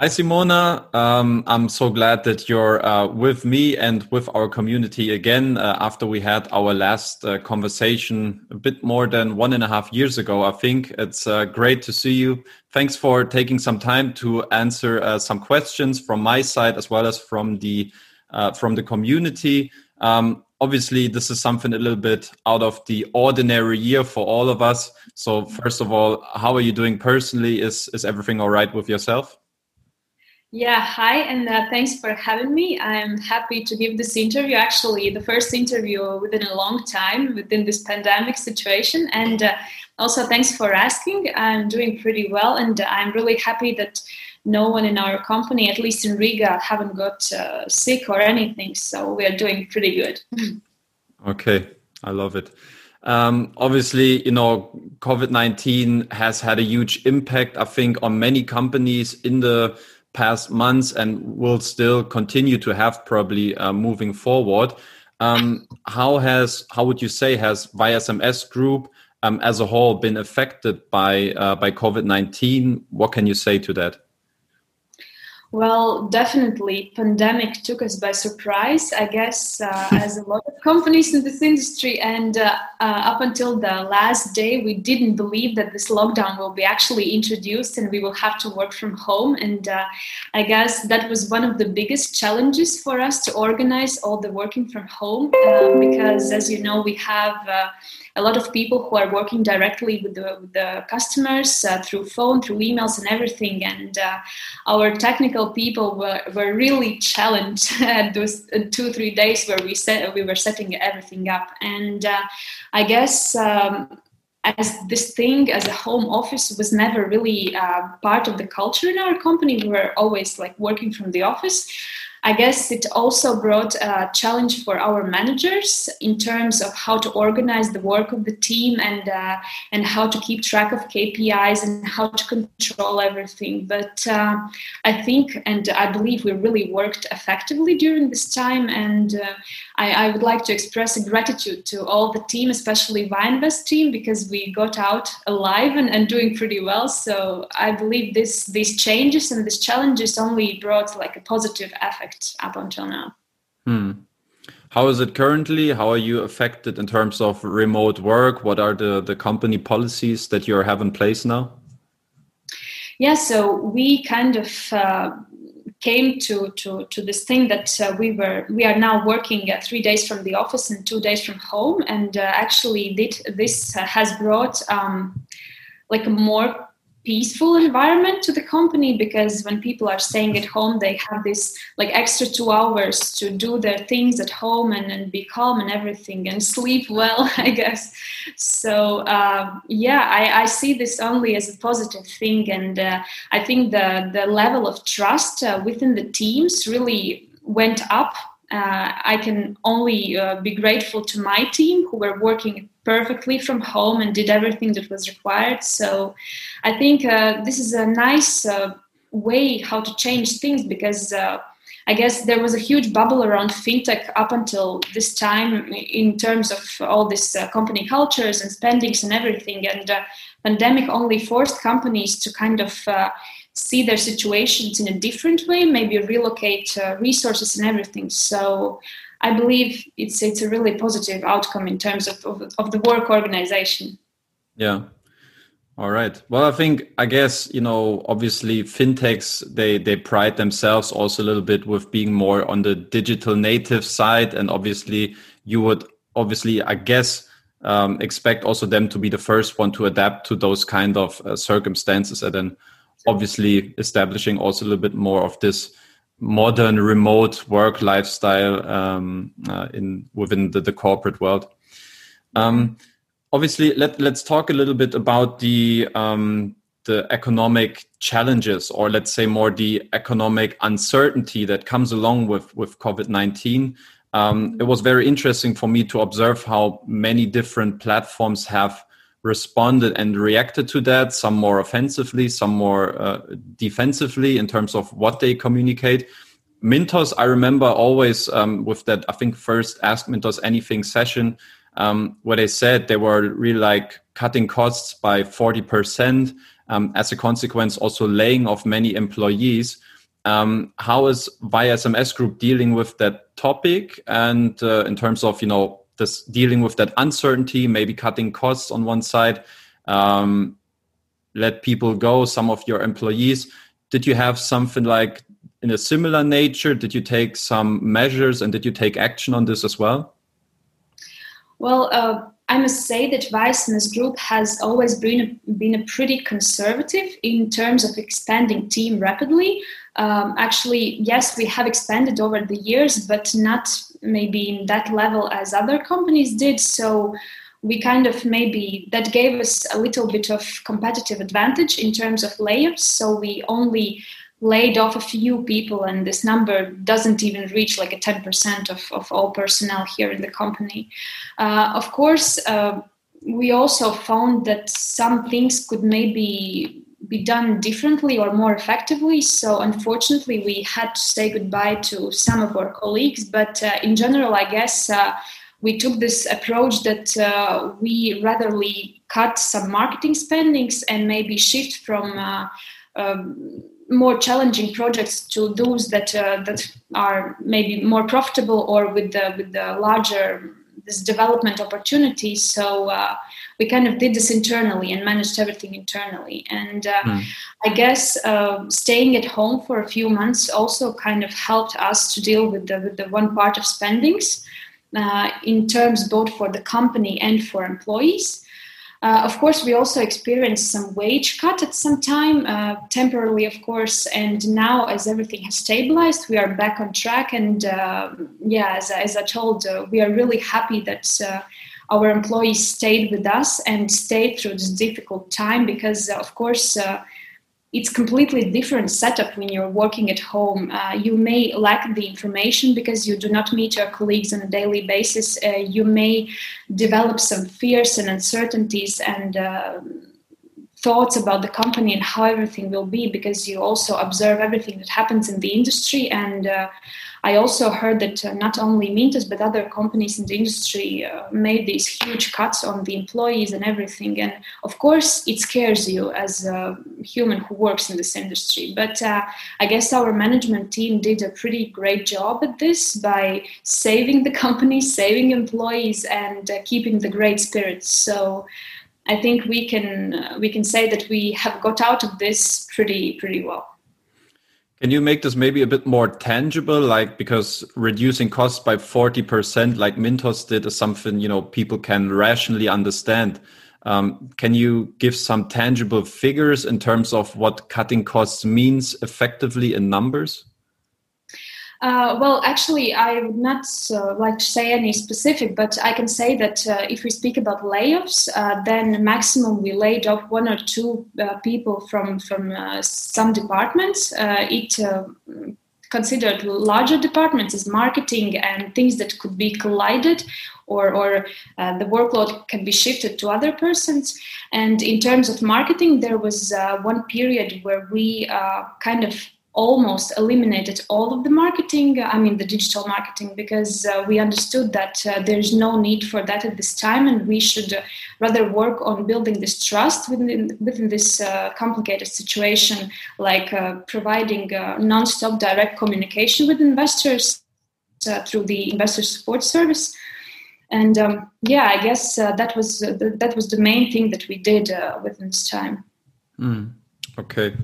Hi, Simona. Um, I'm so glad that you're uh, with me and with our community again uh, after we had our last uh, conversation a bit more than one and a half years ago. I think it's uh, great to see you. Thanks for taking some time to answer uh, some questions from my side as well as from the uh, from the community. Um, obviously, this is something a little bit out of the ordinary year for all of us. So, first of all, how are you doing personally? Is is everything all right with yourself? Yeah, hi, and uh, thanks for having me. I'm happy to give this interview. Actually, the first interview within a long time within this pandemic situation. And uh, also, thanks for asking. I'm doing pretty well, and I'm really happy that no one in our company, at least in Riga, haven't got uh, sick or anything. So we are doing pretty good. okay, I love it. Um, obviously, you know, COVID 19 has had a huge impact, I think, on many companies in the past months and will still continue to have probably uh, moving forward. Um, how has how would you say has Via SMS Group um, as a whole been affected by uh, by COVID nineteen? What can you say to that? Well, definitely, pandemic took us by surprise. I guess uh, as a lot of companies in this industry, and uh, uh, up until the last day, we didn't believe that this lockdown will be actually introduced, and we will have to work from home. And uh, I guess that was one of the biggest challenges for us to organize all the working from home, uh, because as you know, we have uh, a lot of people who are working directly with the, with the customers through phone, through emails, and everything. And our technical people were, were really challenged those uh, two three days where we set we were setting everything up. And uh, I guess. Um, as this thing as a home office was never really uh, part of the culture in our company we were always like working from the office I guess it also brought a challenge for our managers in terms of how to organize the work of the team and uh, and how to keep track of KPIs and how to control everything. But uh, I think and I believe we really worked effectively during this time, and uh, I, I, would like to express a gratitude to all the team, especially ViaInvest team, because we got out alive and, and doing pretty well. So I believe this these changes and these challenges only brought like a positive effect up until now. Hmm. How is it currently? How are you affected in terms of remote work? What are the, the company policies that you have in place now? Yeah, so we kind of uh, came to, to, to this thing that uh, we were we are now working uh, three days from the office and two days from home, and uh, actually did, this has brought um, like a more peaceful environment to the company because when people are staying at home they have this like extra two hours to do their things at home and, and be calm and everything and sleep well i guess. So uh, yeah I, I, see this only as a positive thing and uh, i think the, the level of trust uh, within the teams really went up. Uh, I can only uh, be grateful to my team who were working perfectly from home and did everything that was required. So I think uh, this is a nice uh, way how to change things because uh, I guess there was a huge bubble around fintech up until this time in terms of all this uh, company cultures and spendings and everything. And pandemic only forced companies to kind of see their situations in a different way, maybe relocate uh, resources and everything. So I believe it's it's a really positive outcome in terms of, of, of the work organization. Yeah. All right. Well, I think I guess you know obviously fintechs they they pride themselves also a little bit with being more on the digital native side, and obviously you would obviously I guess um, expect also them to be the first one to adapt to those kind of uh, circumstances, and then obviously establishing also a little bit more of this modern remote work lifestyle um, uh, in within the, the corporate world. Um, obviously, let let's talk a little bit about the um, the economic challenges, or let's say more the economic uncertainty that comes along with with COVID nineteen. Um, it was very interesting for me to observe how many different platforms have responded and reacted to that, some more offensively, some more uh, defensively in terms of what they communicate. Mintos, I remember always um, with that, I think, first Ask Mintos Anything session, um, where they said they were really like cutting costs by 40%. um, as a consequence, also laying off many employees. Um, how is SMS Group dealing with that topic? And uh, in terms of, you know, this dealing with that uncertainty, maybe cutting costs on one side, um, let people go, some of your employees. Did you have something like in a similar nature? Did you take some measures and did you take action on this as well? Well, uh, I must say that SMS Group has always been a, been a pretty conservative in terms of expanding team rapidly. Um, actually, yes, we have expanded over the years, but not maybe in that level as other companies did. So we kind of maybe that gave us a little bit of competitive advantage in terms of layers. So we only laid off a few people, and this number doesn't even reach like a 10% of, of all personnel here in the company. Uh, of course, uh, we also found that some things could maybe be done differently or more effectively. So, unfortunately, we had to say goodbye to some of our colleagues. But uh, in general, I guess uh, we took this approach that uh, we ratherly cut some marketing spendings and maybe shift from uh, um, more challenging projects to those that uh, that are maybe more profitable or with the with the larger this development opportunity. So uh, we kind of did this internally and managed everything internally. And uh, mm. I guess uh, staying at home for a few months also kind of helped us to deal with the with the one part of spendings uh, in terms both for the company and for employees. Uh, of course, we also experienced some wage cut at some time, uh, temporarily, of course. And now, as everything has stabilized, we are back on track. And uh, yeah, as, as, I told, uh, we are really happy that uh, our employees stayed with us and stayed through this difficult time because, uh, of course, it's completely different setup when you're working at home. Uh, you may lack the information because you do not meet your colleagues on a daily basis. Uh, you may develop some fears and uncertainties and uh, thoughts about the company and how everything will be because you also observe everything that happens in the industry and uh, I also heard that uh, not only Mintos but other companies in the industry uh, made these huge cuts on the employees and everything. And of course, it scares you as a human who works in this industry. But uh, I guess our management team did a pretty great job at this by saving the company, saving employees, and uh, keeping the great spirits. So. I think we can uh, we can say that we have got out of this pretty pretty well. Can you make this maybe a bit more tangible? Like because reducing costs by 40%, like Mintos did, is something, you know, people can rationally understand. Um, can you give some tangible figures in terms of what cutting costs means effectively in numbers? Uh, well, actually, I would not uh, like to say any specific, but I can say that uh, if we speak about layoffs, uh, then maximum we laid off one or two uh, people from from uh, some departments. it considered larger departments as marketing and things that could be collided or, or uh, the workload can be shifted to other persons. And in terms of marketing, there was uh, one period where we uh, kind of almost eliminated all of the marketing i mean the digital marketing because uh, we understood that uh, there's no need for that at this time and we should uh, rather work on building this trust within within this uh, complicated situation like uh, providing uh, non-stop direct communication with investors through the investor support service. And um, yeah i guess that was the, that was the main thing that we did within this time. Mm. okay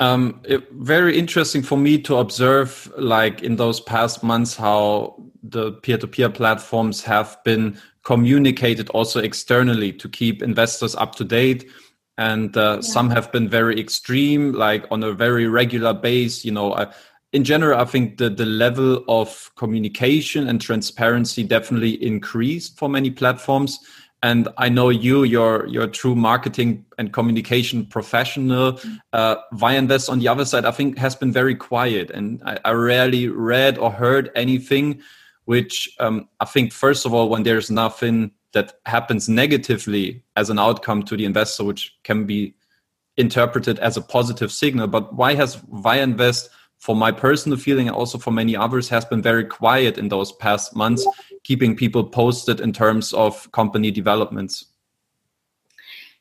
um, it, very interesting for me to observe, like in those past months, how the peer-to-peer platforms have been communicated also externally to keep investors up to date. And uh, yeah. some have been very extreme, like on a very regular base. You know, uh, in general, I think the the level of communication and transparency definitely increased for many platforms and I know you, you're you're a true marketing and communication professional. Mm-hmm. Uh, on the other side, I think, has been very quiet, and I, I rarely read or heard anything. Which um, I think, first of all, when there's nothing that happens negatively as an outcome to the investor, which can be interpreted as a positive signal. But why has ViaInvest for my personal feeling and also for many others has been very quiet in those past months keeping people posted in terms of company developments?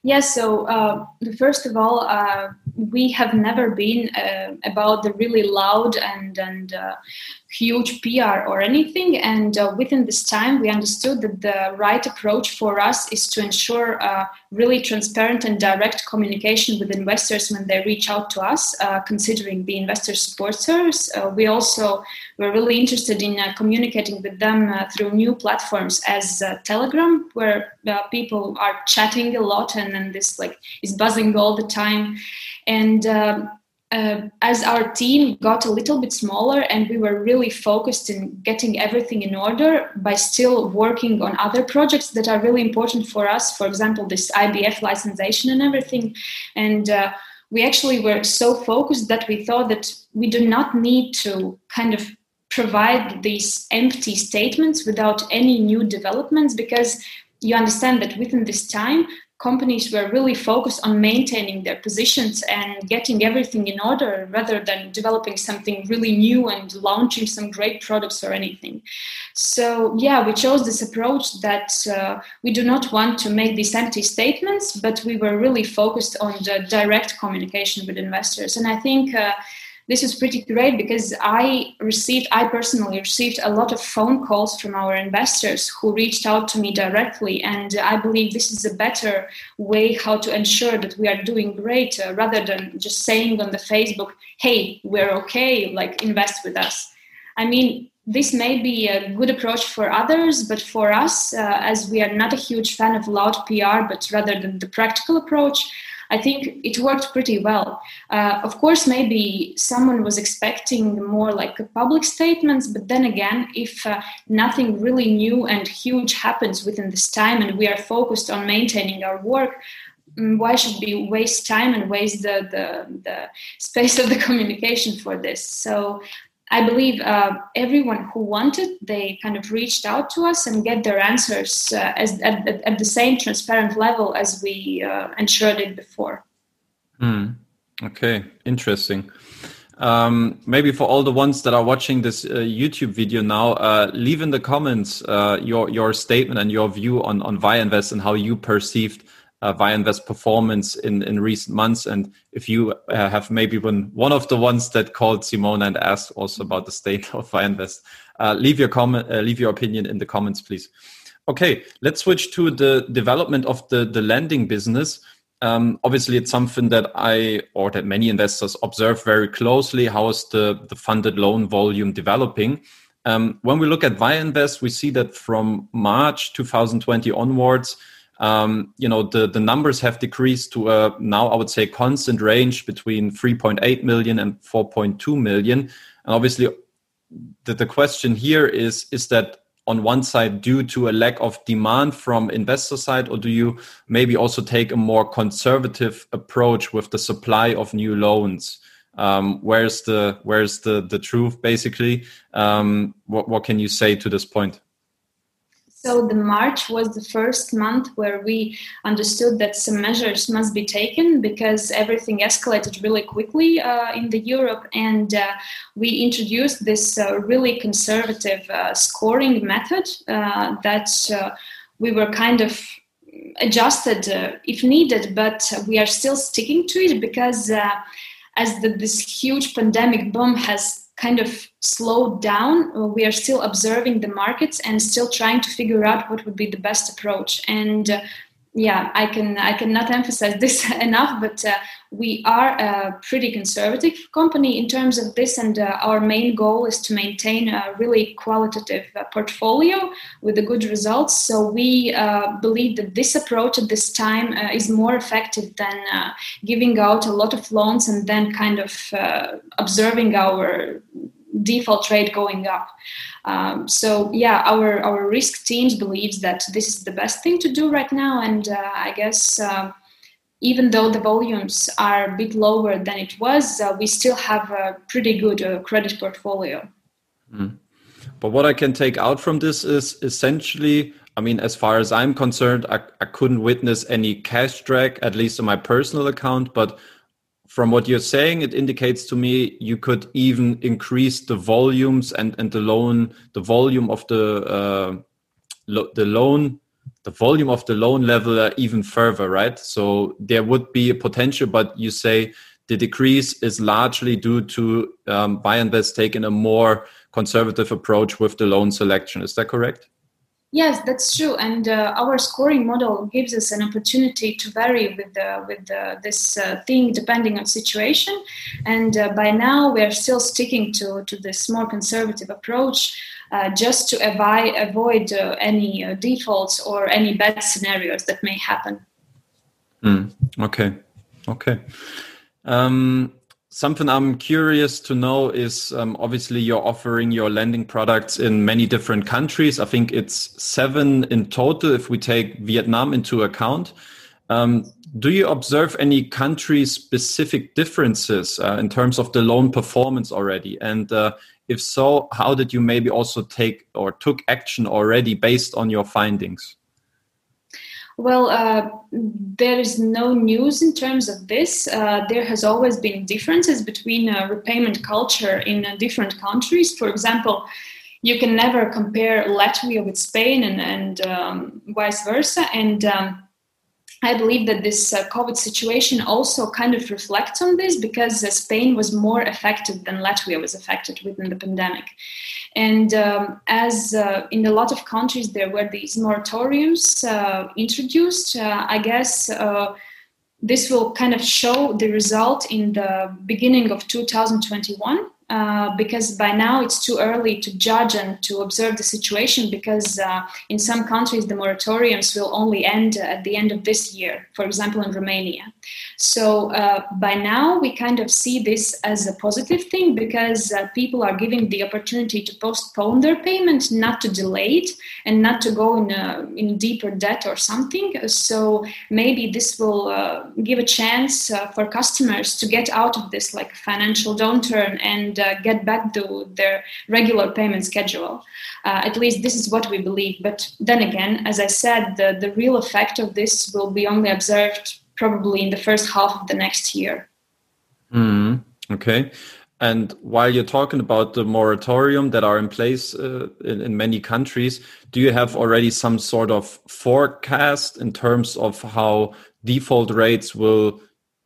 Yes, so uh, first of all, uh, we have never been uh, about the really loud and and uh, huge PR or anything. And uh, within this time, we understood that the right approach for us is to ensure uh, really transparent and direct communication with investors when they reach out to us, considering the investor support service. we also were really interested in communicating with them through new platforms as Telegram, where people are chatting a lot and then this like is buzzing all the time and um, uh, as our team got a little bit smaller and we were really focused in getting everything in order by still working on other projects that are really important for us for example this ibf licensation and everything. And uh, we actually were so focused that we thought that we do not need to kind of provide these empty statements without any new developments because you understand that within this time companies were really focused on maintaining their positions and getting everything in order rather than developing something really new and launching some great products or anything. So, yeah, we chose this approach that uh, we do not want to make these empty statements, but we were really focused on the direct communication with investors. And I think. Uh, this was pretty great because I received, I personally received a lot of phone calls from our investors who reached out to me directly. And I believe this is a better way how to ensure that we are doing great uh, rather than just saying on the Facebook, hey, we're okay, like invest with us. I mean, this may be a good approach for others, but for us, uh, as we are not a huge fan of loud PR, but rather than the practical approach, I think it worked pretty well. Uh, of course, maybe someone was expecting more like public statements, but then again, if uh, nothing really new and huge happens within this time and we are focused on maintaining our work, mm, why should we waste time and waste the, the, the space of the communication for this? So I believe uh, everyone who wanted, they kind of reached out to us and get their answers uh, as, at, at, the same transparent level as we uh, ensured it before. Hmm. Okay, interesting. Um, maybe for all the ones that are watching this uh, YouTube video now, uh, leave in the comments uh, your your statement and your view on on Invest and how you perceived uh, Invest performance in, in recent months. And if you uh, have maybe been one of the ones that called Simona and asked also about the state of Invest, uh, leave your comment, uh, leave your opinion in the comments, please. Okay, let's switch to the development of the, the lending business. Um, obviously, it's something that I or that many investors observe very closely. How is the, the funded loan volume developing? Um, when we look at via Invest, we see that from March 2020 onwards, um, you know the the numbers have decreased to a now I would say constant range between 3.8 million and 4.2 million. And obviously, the, the question here is is that on one side due to a lack of demand from investor side or do you maybe also take a more conservative approach with the supply of new loans? Um, where's the where's the the truth basically? Um, what, what can you say to this point so the March was the first month where we understood that some measures must be taken because everything escalated really quickly uh, in the Europe, and uh, we introduced this uh, really conservative uh, scoring method uh, that uh, we were kind of adjusted if needed, but we are still sticking to it because as the, this huge pandemic boom has kind of slowed down. Uh, we are still observing the markets and still trying to figure out what would be the best approach. And uh, yeah, I can I cannot emphasize this enough, but uh, we are a pretty conservative company in terms of this, and uh, our main goal is to maintain a really qualitative uh, portfolio with the good results. So we uh, believe that this approach at this time uh, is more effective than uh, giving out a lot of loans and then kind of observing our default rate going up. Um, so yeah, our our risk teams believes that this is the best thing to do right now, and uh, I guess. Uh, even though the volumes are a bit lower than it was, uh, we still have a pretty good uh, credit portfolio. Mm. But what I can take out from this is essentially, I mean, as far as I'm concerned, I, I couldn't witness any cash drag, at least on my personal account. But from what you're saying, it indicates to me you could even increase the volumes and, and the loan, the volume of the uh, lo the loan the volume of the loan level uh, even further, right? So there would be a potential, but you say the decrease is largely due to um, ViaInvest taking a more conservative approach with the loan selection. Is that correct? Yes, that's true. And uh, our scoring model gives us an opportunity to vary with with this uh, thing depending on situation. And uh, by now, we are still sticking to, to this more conservative approach. Uh, just to avoid, avoid any defaults or any bad scenarios that may happen. Mm, okay, okay. Um, Something I'm curious to know is um, obviously you're offering your lending products in many different countries. I think it's seven in total if we take Vietnam into account. Um, do you observe any country specific differences uh, in terms of the loan performance already? And uh, if so, how did you maybe also take or took action already based on your findings? Well, uh, there is no news in terms of this. Uh, there has always been differences between uh, repayment culture in uh, different countries. For example, you can never compare Latvia with Spain and, and um, vice versa. And um, I believe that this uh, COVID situation also kind of reflects on this because uh, Spain was more affected than Latvia was affected within the pandemic. And um, as uh, in a lot of countries, there were these moratoriums uh, introduced, uh, I guess uh, this will kind of show the result in the beginning of 2021. Uh, because by now it's too early to judge and to observe the situation because uh, in some countries the moratoriums will only end at the end of this year, for example, in Romania. So uh, by now we kind of see this as a positive thing because uh, people are given the opportunity to postpone their payment, not to delay it, and not to go in a, in deeper debt or something. So maybe this will uh, give a chance for customers to get out of this like financial downturn and uh, get back to their regular payment schedule. Uh, at least this is what we believe. But then again, as I said, the, the real effect of this will be only observed probably in the first half of the next year. Mm, okay. And while you're talking about the moratorium that are in place uh, in, in, many countries, do you have already some sort of forecast in terms of how default rates will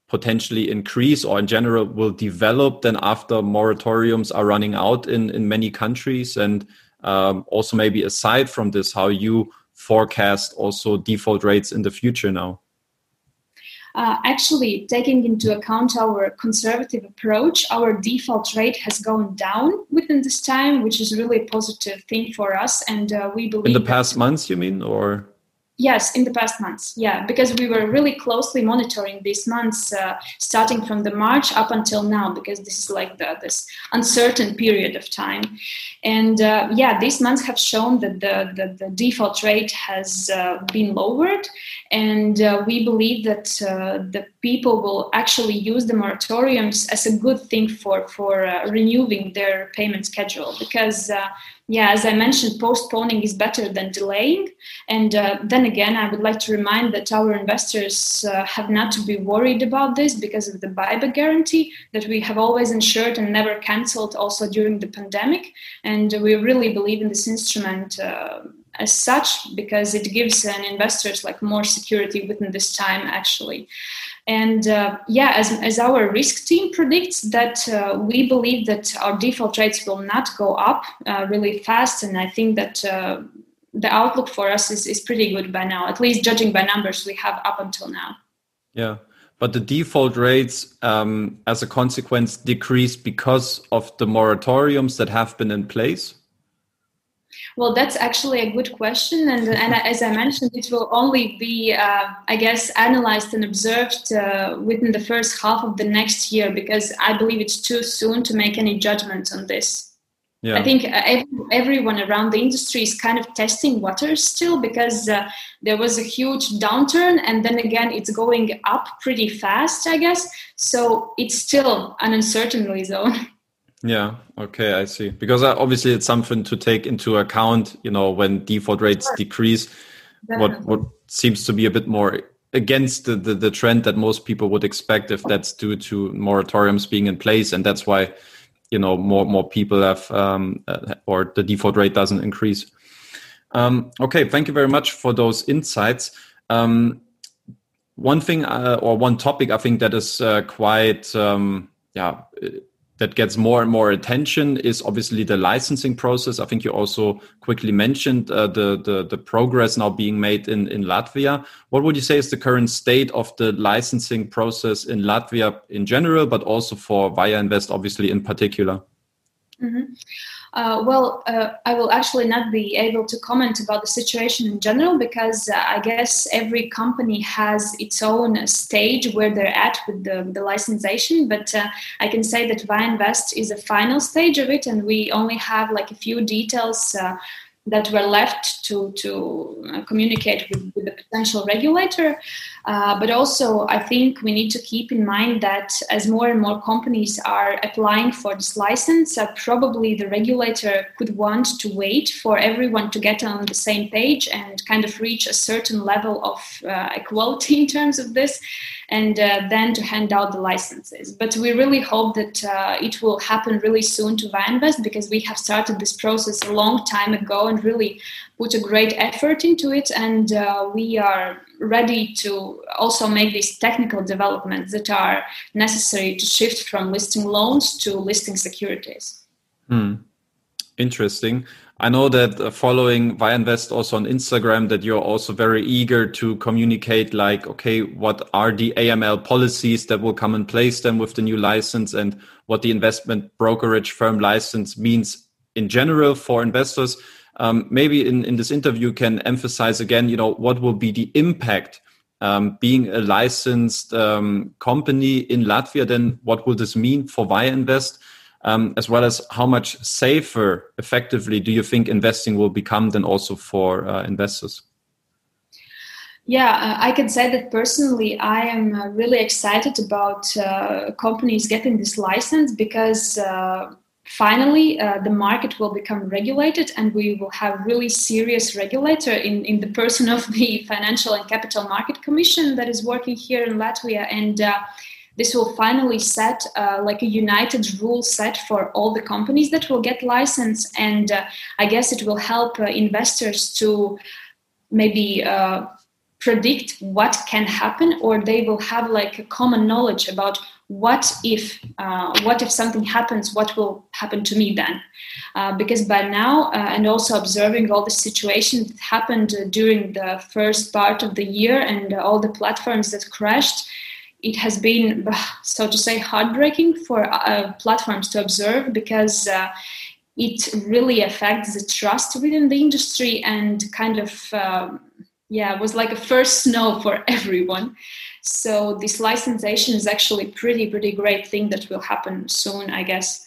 potentially increase or in general will develop then after moratoriums are running out in, in many countries? And um, also maybe aside from this, how you forecast also default rates in the future now? Uh, actually, taking into account our conservative approach, our default rate has gone down within this time, which is really a positive thing for us. And uh, we believe in the past months, you mean, or Yes, in the past months, yeah, because we were really closely monitoring these months, uh, starting from the March up until now, because this is like the, this uncertain period of time, and uh, yeah, these months have shown that the the, the default rate has uh, been lowered, and uh, we believe that uh, the people will actually use the moratoriums as a good thing for for uh, renewing their payment schedule, because yeah, as I mentioned, postponing is better than delaying. And uh, then again, I would like to remind that our investors uh, have not to be worried about this because of the buyback guarantee that we have always ensured and never cancelled also during the pandemic. And we really believe in this instrument. Uh, as such because it gives an investors like more security within this time actually and uh, yeah, as, as our risk team predicts that uh, we believe that our default rates will not go up uh, really fast. And I think that uh, the outlook for us is, is pretty good by now, at least judging by numbers we have up until now. Yeah. But the default rates, um, as a consequence, decrease because of the moratoriums that have been in place? Well, that's actually a good question, and and as I mentioned, it will only be, uh, I guess, analyzed and observed uh, within the first half of the next year because I believe it's too soon to make any judgment on this. Yeah. I think uh, everyone around the industry is kind of testing waters still because uh, there was a huge downturn and then again it's going up pretty fast, I guess. So it's still an uncertainty zone. Yeah. Okay, I see. Because uh, obviously it's something to take into account. You know, when default rates sure. decrease, Definitely. what what seems to be a bit more against the, the, the trend that most people would expect if that's due to moratoriums being in place, and that's why you know more more people have um, uh, or the default rate doesn't increase. Um, okay, thank you very much for those insights. Um, one thing uh, or one topic I think that is uh, quite um, yeah that gets more and more attention is obviously the licensing process. I think you also quickly mentioned uh, the, the, the progress now being made in in Latvia. What would you say is the current state of the licensing process in Latvia in general, but also for Via Invest, obviously in particular? Mm -hmm. Uh, well, uh, I will actually not be able to comment about the situation in general because uh, I guess every company has its own stage where they're at with the, the licensation. But uh, I can say that Invest is a final stage of it, and we only have like a few details uh, that were left to to uh, communicate with, with, the potential regulator. Uh, but also, I think we need to keep in mind that as more and more companies are applying for this license, uh, probably the regulator could want to wait for everyone to get on the same page and kind of reach a certain level of uh, equality in terms of this and uh, then to hand out the licenses. But we really hope that uh, it will happen really soon to ViaInvest because we have started this process a long time ago and really put a great effort into it. And we are ready to also make these technical developments that are necessary to shift from listing loans to listing securities. Hmm. Interesting. I know that uh, following Invest also on Instagram, that you're also very eager to communicate, like, okay, what are the AML policies that will come in place then with the new license, and what the investment brokerage firm license means in general for investors. Um, maybe in, in this interview, can emphasize again, you know, what will be the impact um, being a licensed um, company in Latvia? Then, what will this mean for Via Invest? um, as well as how much safer effectively do you think investing will become then also for uh, investors? Yeah, uh, I can say that personally, I am uh, really excited about uh, companies getting this license because uh, finally uh, the market will become regulated and we will have really serious regulator in, in the person of the Financial and Capital Market Commission that is working here in Latvia. And this will finally set uh, like a united rule set for all the companies that will get license and uh, i guess it will help uh, investors to maybe uh, predict what can happen or they will have like a common knowledge about what if uh, what if something happens what will happen to me then uh, because by now and also observing all the situations that happened during the first part of the year and all the platforms that crashed it has been, so to say, heartbreaking for uh, platforms to observe because uh, it really affects the trust within the industry and kind of, um, yeah, was like a first snow for everyone. So this licensation is actually pretty, pretty great thing that will happen soon, I guess.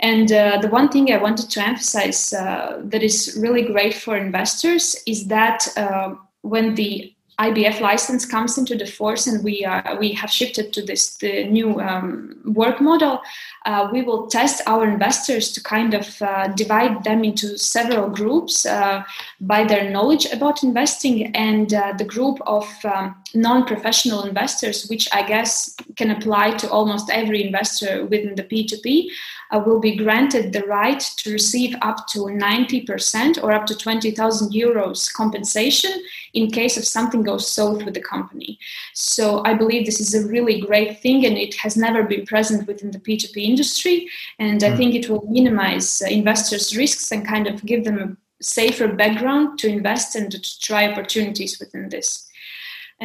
And uh, the one thing I wanted to emphasize uh, that is really great for investors is that uh, when the IBF license comes into the force and we are we have shifted to this the new um, work model, uh, we will test our investors to kind of uh, divide them into several groups uh, by their knowledge about investing and uh, the group of um, non-professional investors, which I guess can apply to almost every investor within the P2P uh, will be granted the right to receive up to 90% or up to 20,000 euros compensation in case of something goes south with the company. So I believe this is a really great thing and it has never been present within the P2P industry. And I hmm. think it will minimize uh, investors' risks and kind of give them a safer background to invest and to try opportunities within this.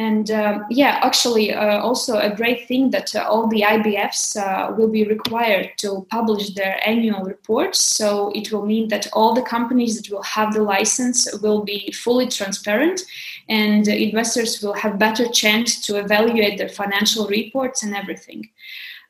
And uh, yeah, actually, uh, also a great thing that uh, all the IBFs uh, will be required to publish their annual reports. So it will mean that all the companies that will have the license will be fully transparent, and investors will have better chance to evaluate their financial reports and everything.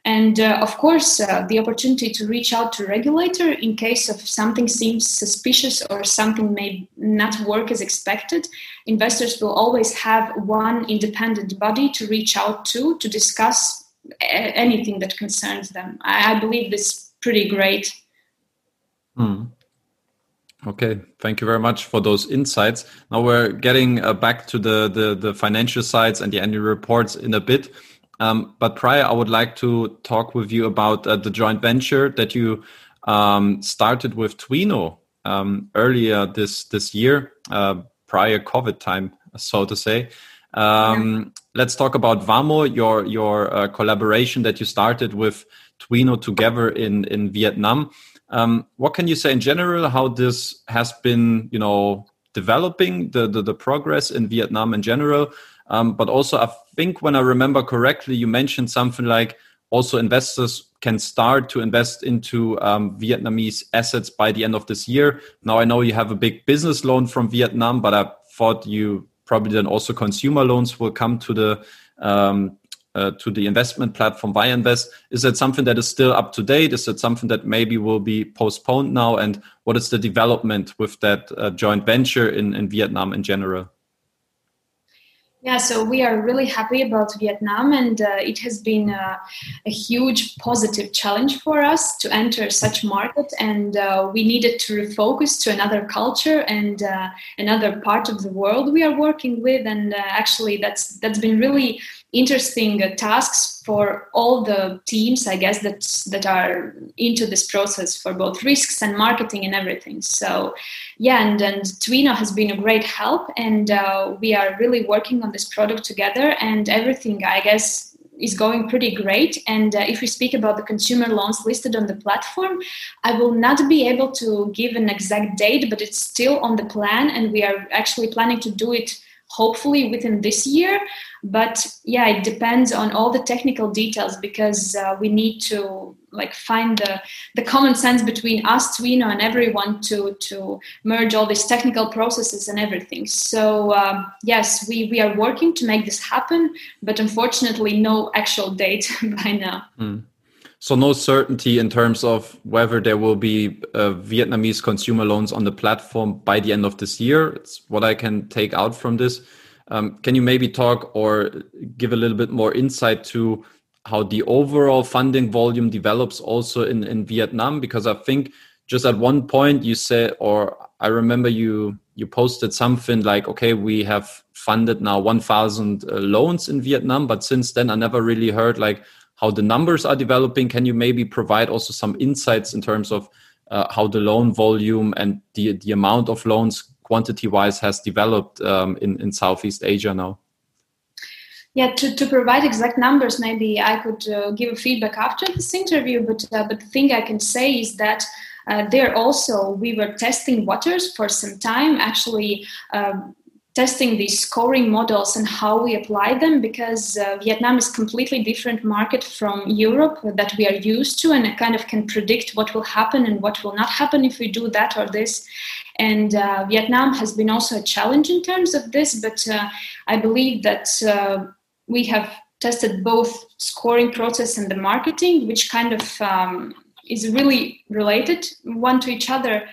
And uh, of course, uh, the opportunity to reach out to regulator in case of something seems suspicious or something may not work as expected. Investors will always have one independent body to reach out to to discuss a- anything that concerns them. I, I believe this is pretty great. Hmm. Okay, thank you very much for those insights. Now we're getting uh, back to the, the the financial sides and the annual reports in a bit. Um, but prior, I would like to talk with you about uh, the joint venture that you um, started with Twino um, earlier this this year, uh, prior COVID time, so to say. Um, yeah. Let's talk about Vamo, your your uh, collaboration that you started with Twino together in in Vietnam. Um, what can you say in general? How this has been, you know, developing the the, the progress in Vietnam in general, um, but also I think when I remember correctly, you mentioned something like also investors can start to invest into um, Vietnamese assets by the end of this year. Now I know you have a big business loan from Vietnam, but I thought you probably then also consumer loans will come to the um, uh, to the investment platform ViaInvest. Is that something that is still up to date? Is that something that maybe will be postponed now? And what is the development with that uh, joint venture in, in Vietnam in general? Yeah, so we are really happy about Vietnam, and uh, it has been uh, a huge positive challenge for us to enter such market. And uh, we needed to refocus to another culture and uh, another part of the world we are working with. And uh, actually, that's that's been really interesting uh, tasks for all the teams i guess that that are into this process for both risks and marketing and everything so yeah and and twino has been a great help and uh, we are really working on this product together and everything i guess is going pretty great. And uh, if we speak about the consumer loans listed on the platform, I will not be able to give an exact date, but it's still on the plan, and we are actually planning to do it hopefully within this year. But yeah it depends on all the technical details because uh, we need to like find the, the common sense between us twino and everyone to to merge all these technical processes and everything. So um, yes we we are working to make this happen but unfortunately no actual date by now. Mm. So no certainty in terms of whether there will be uh, Vietnamese consumer loans on the platform by the end of this year. It's what I can take out from this. Um, can you maybe talk or give a little bit more insight to how the overall funding volume develops also in, in Vietnam? Because I think just at one point you said, or I remember you you posted something like, okay, we have funded now 1,000 uh, loans in Vietnam, but since then I never really heard like how the numbers are developing. Can you maybe provide also some insights in terms of uh, how the loan volume and the the amount of loans quantity wise has developed um, in in Southeast Asia now? Yeah, to, to provide exact numbers, maybe I could uh, give a feedback after this interview. But uh, but the thing I can say is that uh, there also we were testing waters for some time. Actually, um, testing these scoring models and how we apply them because uh, Vietnam is completely different market from Europe that we are used to and kind of can predict what will happen and what will not happen if we do that or this. And uh, Vietnam has been also a challenge in terms of this but uh, I believe that uh, we have tested both scoring process and the marketing which kind of um, is really related one to each other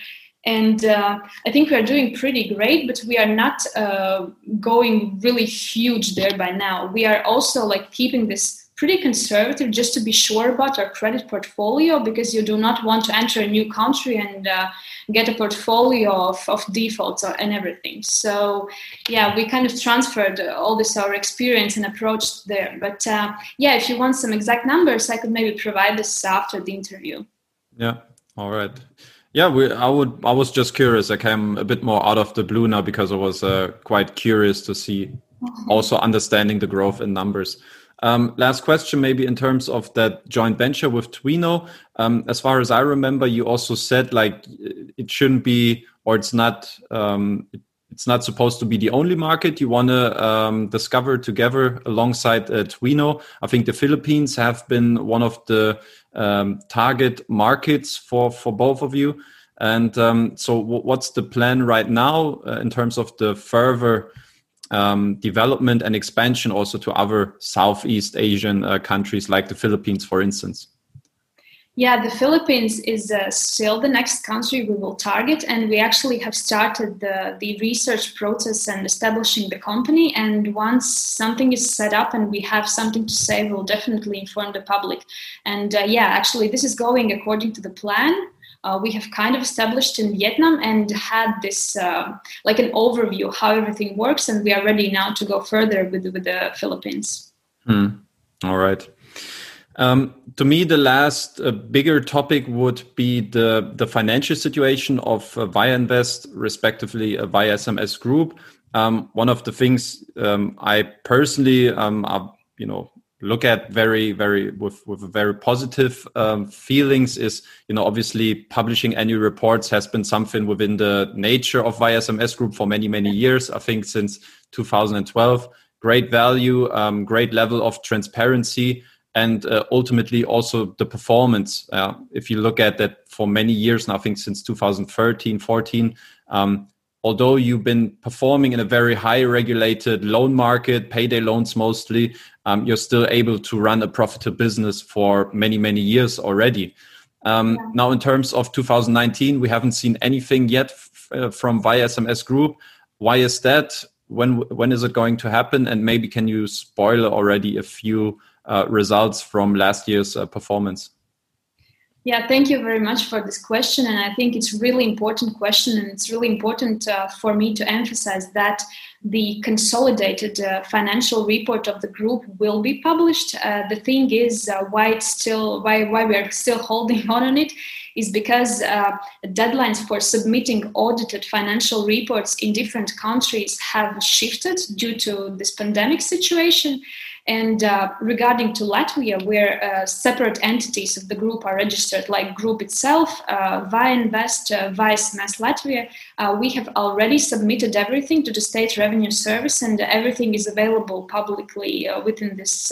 and uh, i think we are doing pretty great but we are not uh, going really huge there by now. We are also like keeping this pretty conservative just to be sure about our credit portfolio because you do not want to enter a new country and uh, get a portfolio of, of defaults and everything. So yeah we kind of transferred all this our experience and approach there. But uh, yeah if you want some exact numbers i could maybe provide this after the interview. Yeah. All right yeah, we, I would. I was just curious. I came a bit more out of the blue now because I was uh, quite curious to see, mm-hmm. also understanding the growth in numbers. Um, last question, maybe in terms of that joint venture with Twino. Um, as far as I remember, you also said like it shouldn't be, or it's not. Um, it's not supposed to be the only market you want to um, discover together alongside uh, Twino. I think the Philippines have been one of the um, target markets for for both of you. And um, so, what's the plan right now uh, in terms of the further um, development and expansion also to other Southeast Asian uh, countries like the Philippines, for instance? Yeah, the Philippines is uh, still the next country we will target, and we actually have started the, the research process and establishing the company. And once something is set up and we have something to say, we'll definitely inform the public. And uh, yeah, actually, this is going according to the plan. Uh, we have kind of established in Vietnam and had this uh, like an overview how everything works, and we are ready now to go further with with the Philippines. Hmm. All right. Um, to me, the last uh, bigger topic would be the the financial situation of uh, Via Invest, respectively uh, Via SMS Group. Um, one of the things um, I personally, um, you know, look at very very with with very positive um, feelings is you know obviously publishing annual reports has been something within the nature of Via SMS Group for many many years. I think since 2012, great value, um, great level of transparency, and uh, ultimately also the performance. Uh, if you look at that for many years now, I think since 2013 14. Um, although you've been performing in a very high regulated loan market, payday loans mostly, um, you're still able to run a profitable business for many, many years already. Um, yeah. Now, in terms of 2019, we haven't seen anything yet uh, from Via SMS Group. Why is that? When when is it going to happen? And maybe can you spoil already a few uh, results from last year's uh, performance? Yeah, thank you very much for this question. And I think it's really important question. And it's really important uh, for me to emphasize that the consolidated uh, financial report of the group will be published. Uh, the thing is uh, why it's still, why, why we are still holding on on it is because uh, deadlines for submitting audited financial reports in different countries have shifted due to this pandemic situation. And uh, regarding to Latvia, where uh, separate entities of the group are registered, like group itself, uh, ViaInvest, uh, Via SMS Latvia, uh, we have already submitted everything to the State Revenue Service, and everything is available publicly uh, within this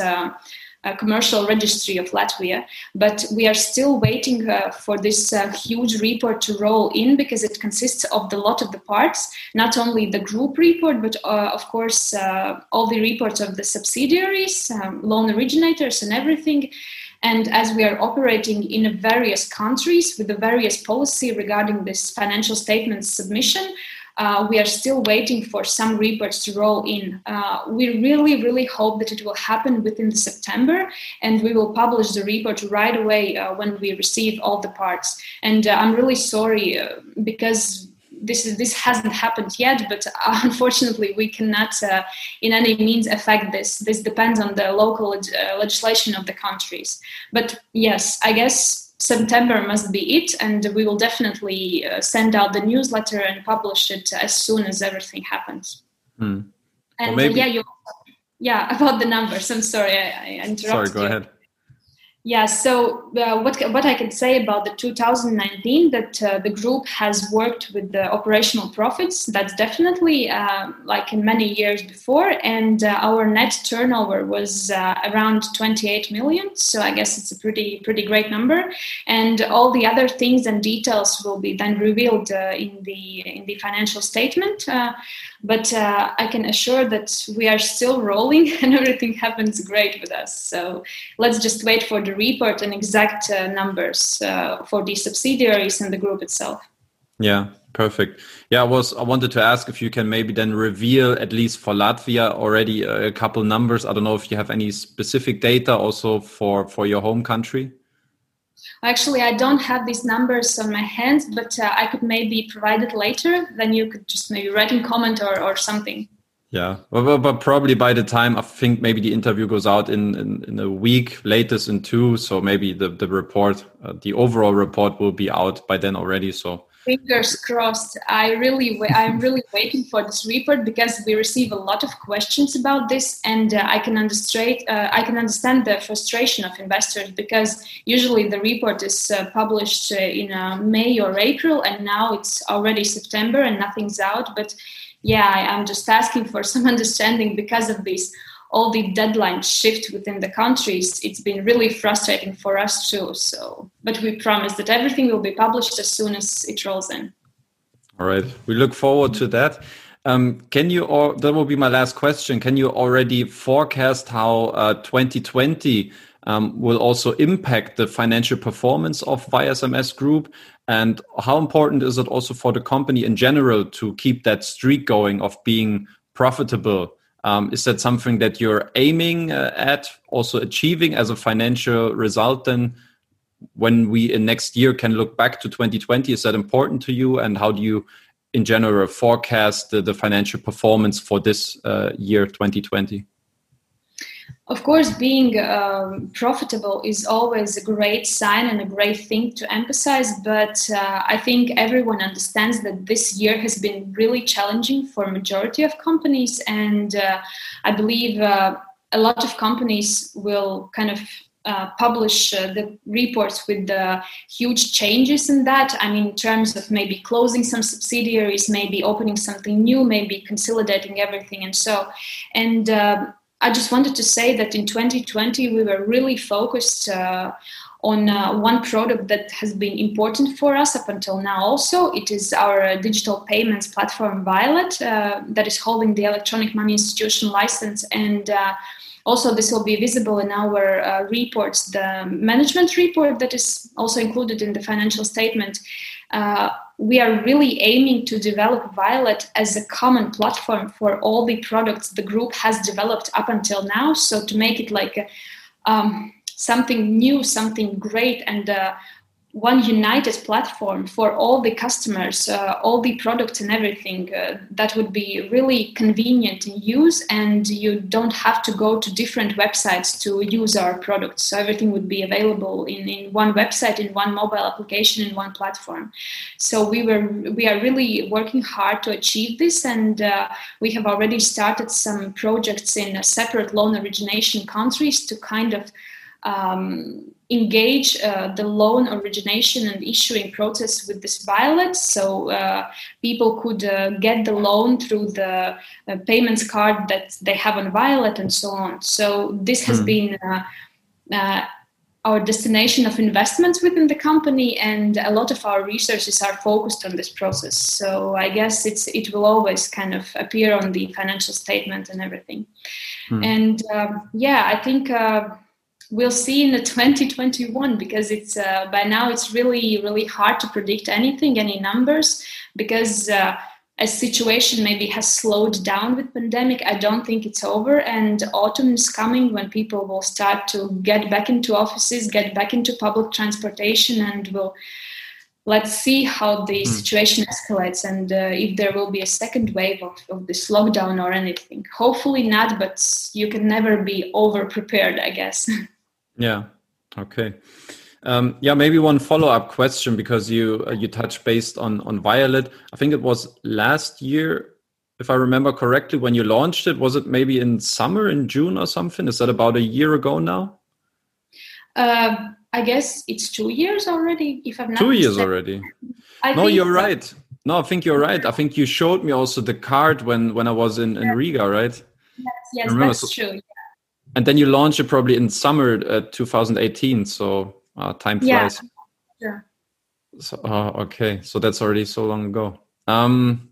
commercial registry of Latvia. But we are still waiting uh, for this uh, huge report to roll in because it consists of the lot of the parts, not only the group report, but uh, of course uh, all the reports of the subsidiaries, um, loan originators, and everything. And as we are operating in various countries with the various policy regarding this financial statement submission, uh, we are still waiting for some reports to roll in. Uh, we really, really hope that it will happen within September, and we will publish the report right away uh, when we receive all the parts. And uh, I'm really sorry uh, because this is this hasn't happened yet but uh, unfortunately we cannot uh, in any means affect this this depends on the local uh, legislation of the countries but yes i guess September must be it, and we will definitely uh, send out the newsletter and publish it as soon as everything happens. Hmm. And well, maybe... yeah, you, yeah, about the numbers. I'm sorry, I, I interrupted. Sorry, go you. ahead. Yeah, so uh, what, what I can say about the 2019 that uh, the group has worked with the operational profits. That's definitely uh, like in many years before, and uh, our net turnover was uh, around 28 million. So I guess it's a pretty pretty great number, and all the other things and details will be then revealed uh, in the in the financial statement. But I can assure that we are still rolling, and everything happens great with us. So let's just wait for the report and exact uh, numbers uh, for the subsidiaries and the group itself. Yeah, perfect. Yeah, I was I wanted to ask if you can maybe then reveal at least for Latvia already a couple numbers. I don't know if you have any specific data also for for your home country. Actually, I don't have these numbers on my hands, but uh, I could maybe provide it later. Then you could just maybe write in comment or, or something. Yeah, but, but, probably by the time I think maybe the interview goes out in, in, in a week, latest in two. So maybe the, the report, uh, the overall report will be out by then already. So fingers crossed. I really, I'm really waiting for this report because we receive a lot of questions about this, and uh, I can understand, uh, I can understand the frustration of investors because usually the report is uh, published uh, in uh, May or April, and now it's already September and nothing's out, but yeah, I'm just asking for some understanding because of this all the deadline shift within the countries it's been really frustrating for us too so but we promise that everything will be published as soon as it rolls in all right we look forward to that um, can you or that will be my last question can you already forecast how uh, 2020 um, will also impact the financial performance of SMS Group? And how important is it also for the company in general to keep that streak going of being profitable? Um, is that something that you're aiming uh, at, also achieving as a financial result? Then, when we in next year can look back to 2020, is that important to you? And how do you, in general, forecast the, the financial performance for this uh, year, 2020? Of course, being um, profitable is always a great sign and a great thing to emphasize. But uh, I think everyone understands that this year has been really challenging for majority of companies, and uh, I believe uh, a lot of companies will kind of uh, publish uh, the reports with the huge changes in that. I mean, in terms of maybe closing some subsidiaries, maybe opening something new, maybe consolidating everything, and so. And uh, I just wanted to say that in 2020 we were really focused uh, on uh, one product that has been important for us up until now. Also, it is our digital payments platform Violet uh, that is holding the electronic money institution license and. Also, this will be visible in our uh, reports, the management report that is also included in the financial statement. We are really aiming to develop Violet as a common platform for all the products the group has developed up until now. So to make it like um, something new, something great, and uh, one united platform for all the customers, uh, all the products and everything. Uh, that would be really convenient in use, and you don't have to go to different websites to use our products. So everything would be available in, in one website, in one mobile application, in one platform. So we were we are really working hard to achieve this, and uh, we have already started some projects in separate loan origination countries to kind of um, engage uh, the loan origination and issuing process with this Violet. So uh, people could uh, get the loan through the uh, payments card that they have on Violet and so on. So this has mm. been uh, uh, our destination of investments within the company, and a lot of our resources are focused on this process. So I guess it's it will always kind of appear on the financial statement and everything. Mm. And um, yeah, I think we'll see in the 2021 because it's uh, by now it's really really hard to predict anything any numbers because uh, a situation maybe has slowed down with pandemic. I don't think it's over and autumn is coming when people will start to get back into offices get back into public transportation and will let's see how the mm. situation escalates and uh, if there will be a second wave of, of this lockdown or anything. Hopefully not but you can never be over prepared i guess Yeah. Okay. Um, yeah, maybe one follow-up question because you uh, you touched based on on Violet. I think it was last year, if I remember correctly, when you launched it. Was it maybe in summer, in June or something? Is that about a year ago now? Uh, I guess it's two years already. If I'm not two years already. I no, you're right. No, I think you're right. I think you showed me also the card when when I was in in Riga, right? Yes, yes, that's so, true and then you launched it probably in summer uh, 2018 so uh, time flies. Yeah so uh, okay. So that's already so long ago. Um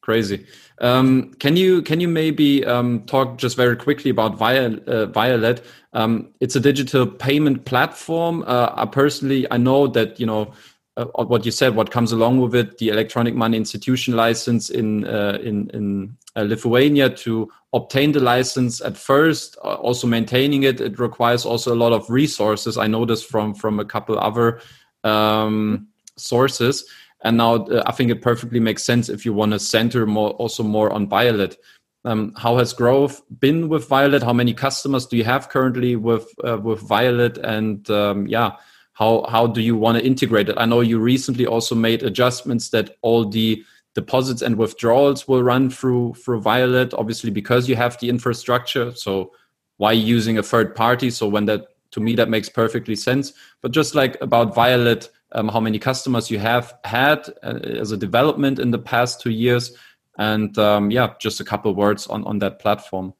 crazy. Um can you can you maybe um talk just very quickly about Violet, uh, Violet? Um it's a digital payment platform. Uh, I personally I know that you know uh, what you said, what comes along with it, the electronic money institution license in uh, in in uh, Lithuania to obtain the license at first, uh, also maintaining it. It requires also a lot of resources. I know this from from a couple other um, sources, and now uh, I think it perfectly makes sense if you want to center more also more on Violet. Um, how has growth been with Violet? How many customers do you have currently with uh, with Violet? And um, yeah how how do you want to integrate it? I know you recently also made adjustments that all the deposits and withdrawals will run through through violet obviously because you have the infrastructure so why using a third party? So when that to me that makes perfectly sense. But just like about violet um, how many customers you have had uh, as a development in the past two years and um, yeah just a couple words on on that platform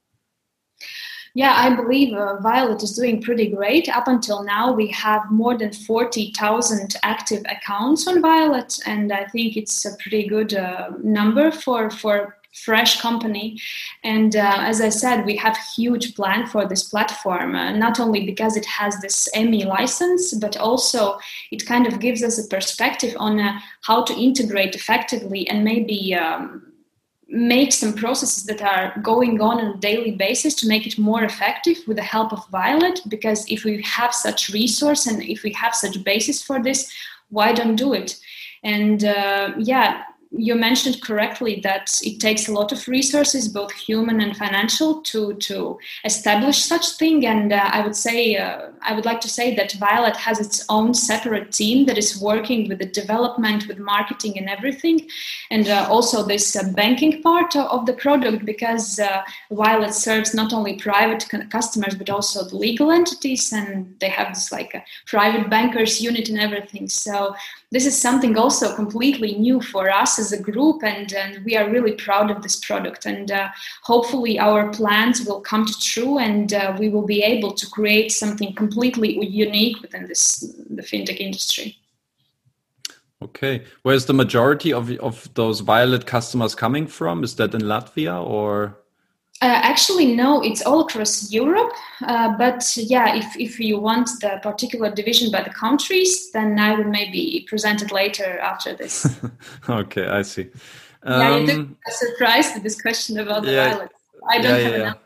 yeah, I believe uh, Violet is doing pretty great. Up until now, we have more than 40,000 active accounts on Violet, and I think it's a pretty good uh, number for, for fresh company and uh, as i said we have huge plan for this platform uh, not only because it has this ME license but also it kind of gives us a perspective on uh, how to integrate effectively and maybe um, make some processes that are going on on a daily basis to make it more effective with the help of Violet. Because if we have such resource and if we have such basis for this, why don't do it? And uh, yeah, you mentioned correctly that it takes a lot of resources, both human and financial, to to establish such thing. And uh, I would say, uh, I would like to say that Violet has its own separate team that is working with the development, with marketing, and everything, and uh, also this uh, banking part of the product because uh, Violet serves not only private customers but also the legal entities, and they have this like a private bankers unit and everything. So this is something also completely new for us as a group and, and we are really proud of this product. And uh, hopefully our plans will come to true and uh, we will be able to create something completely unique within this the fintech industry. Okay. Where's the majority of, of those violet customers coming from? Is that in latvia or uh, actually, no, it's all across Europe. Uh, but yeah, if, if you want the particular division by the countries, then I will maybe present it later after this. okay, I see. Um, yeah, you took a surprise with this question about the yeah, violence. I don't yeah, have yeah, enough.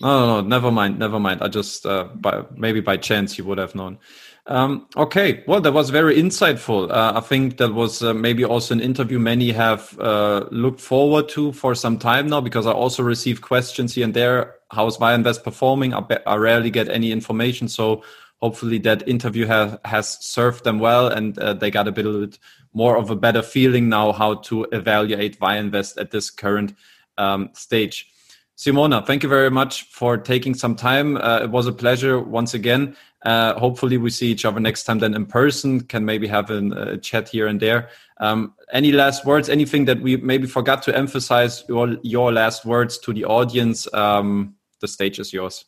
no, no, no, never mind, never mind. I just, uh, by, maybe by chance you would have known. Um, okay, well, that was very insightful. Uh, I think that was uh, maybe also an interview many have uh, looked forward to for some time now because I also received questions here and there. How's Invest performing? I, I, rarely get any information, so hopefully that interview has has served them well and uh, they got a bit more of a better feeling now how to evaluate Invest at this current um, stage. Simona, thank you very much for taking some time. Uh, it was a pleasure once again. Uh, hopefully, we see each other next time then in person. Can maybe have a chat here and there. Um, any last words? Anything that we maybe forgot to emphasize? Your your last words to the audience. Um, the stage is yours.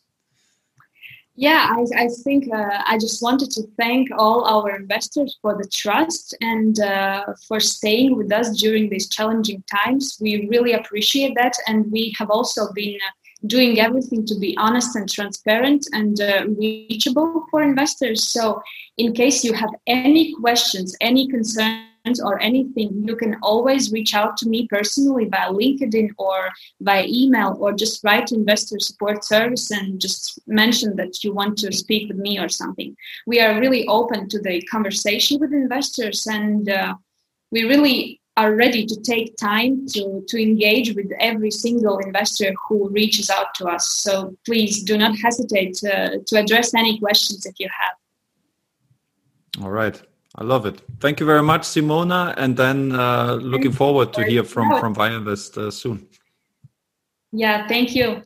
Yeah, I, I think uh, I just wanted to thank all our investors for the trust and uh, for staying with us during these challenging times. We really appreciate that, and we have also been. Uh, doing everything to be honest and transparent and uh, reachable for investors. So, in case you have any questions, any concerns, or anything, you can always reach out to me personally via LinkedIn or by email, or just write to Investor Support Service and just mention that you want to speak with me or something. We are really open to the conversation with investors and uh, we really are ready to take time to, to engage with every single investor who reaches out to us. So please do not hesitate to, to address any questions if you have. All right. I love it. Thank you very much, Simona. And then uh, looking forward to hear from, from Viainvest uh, soon. Yeah, thank you.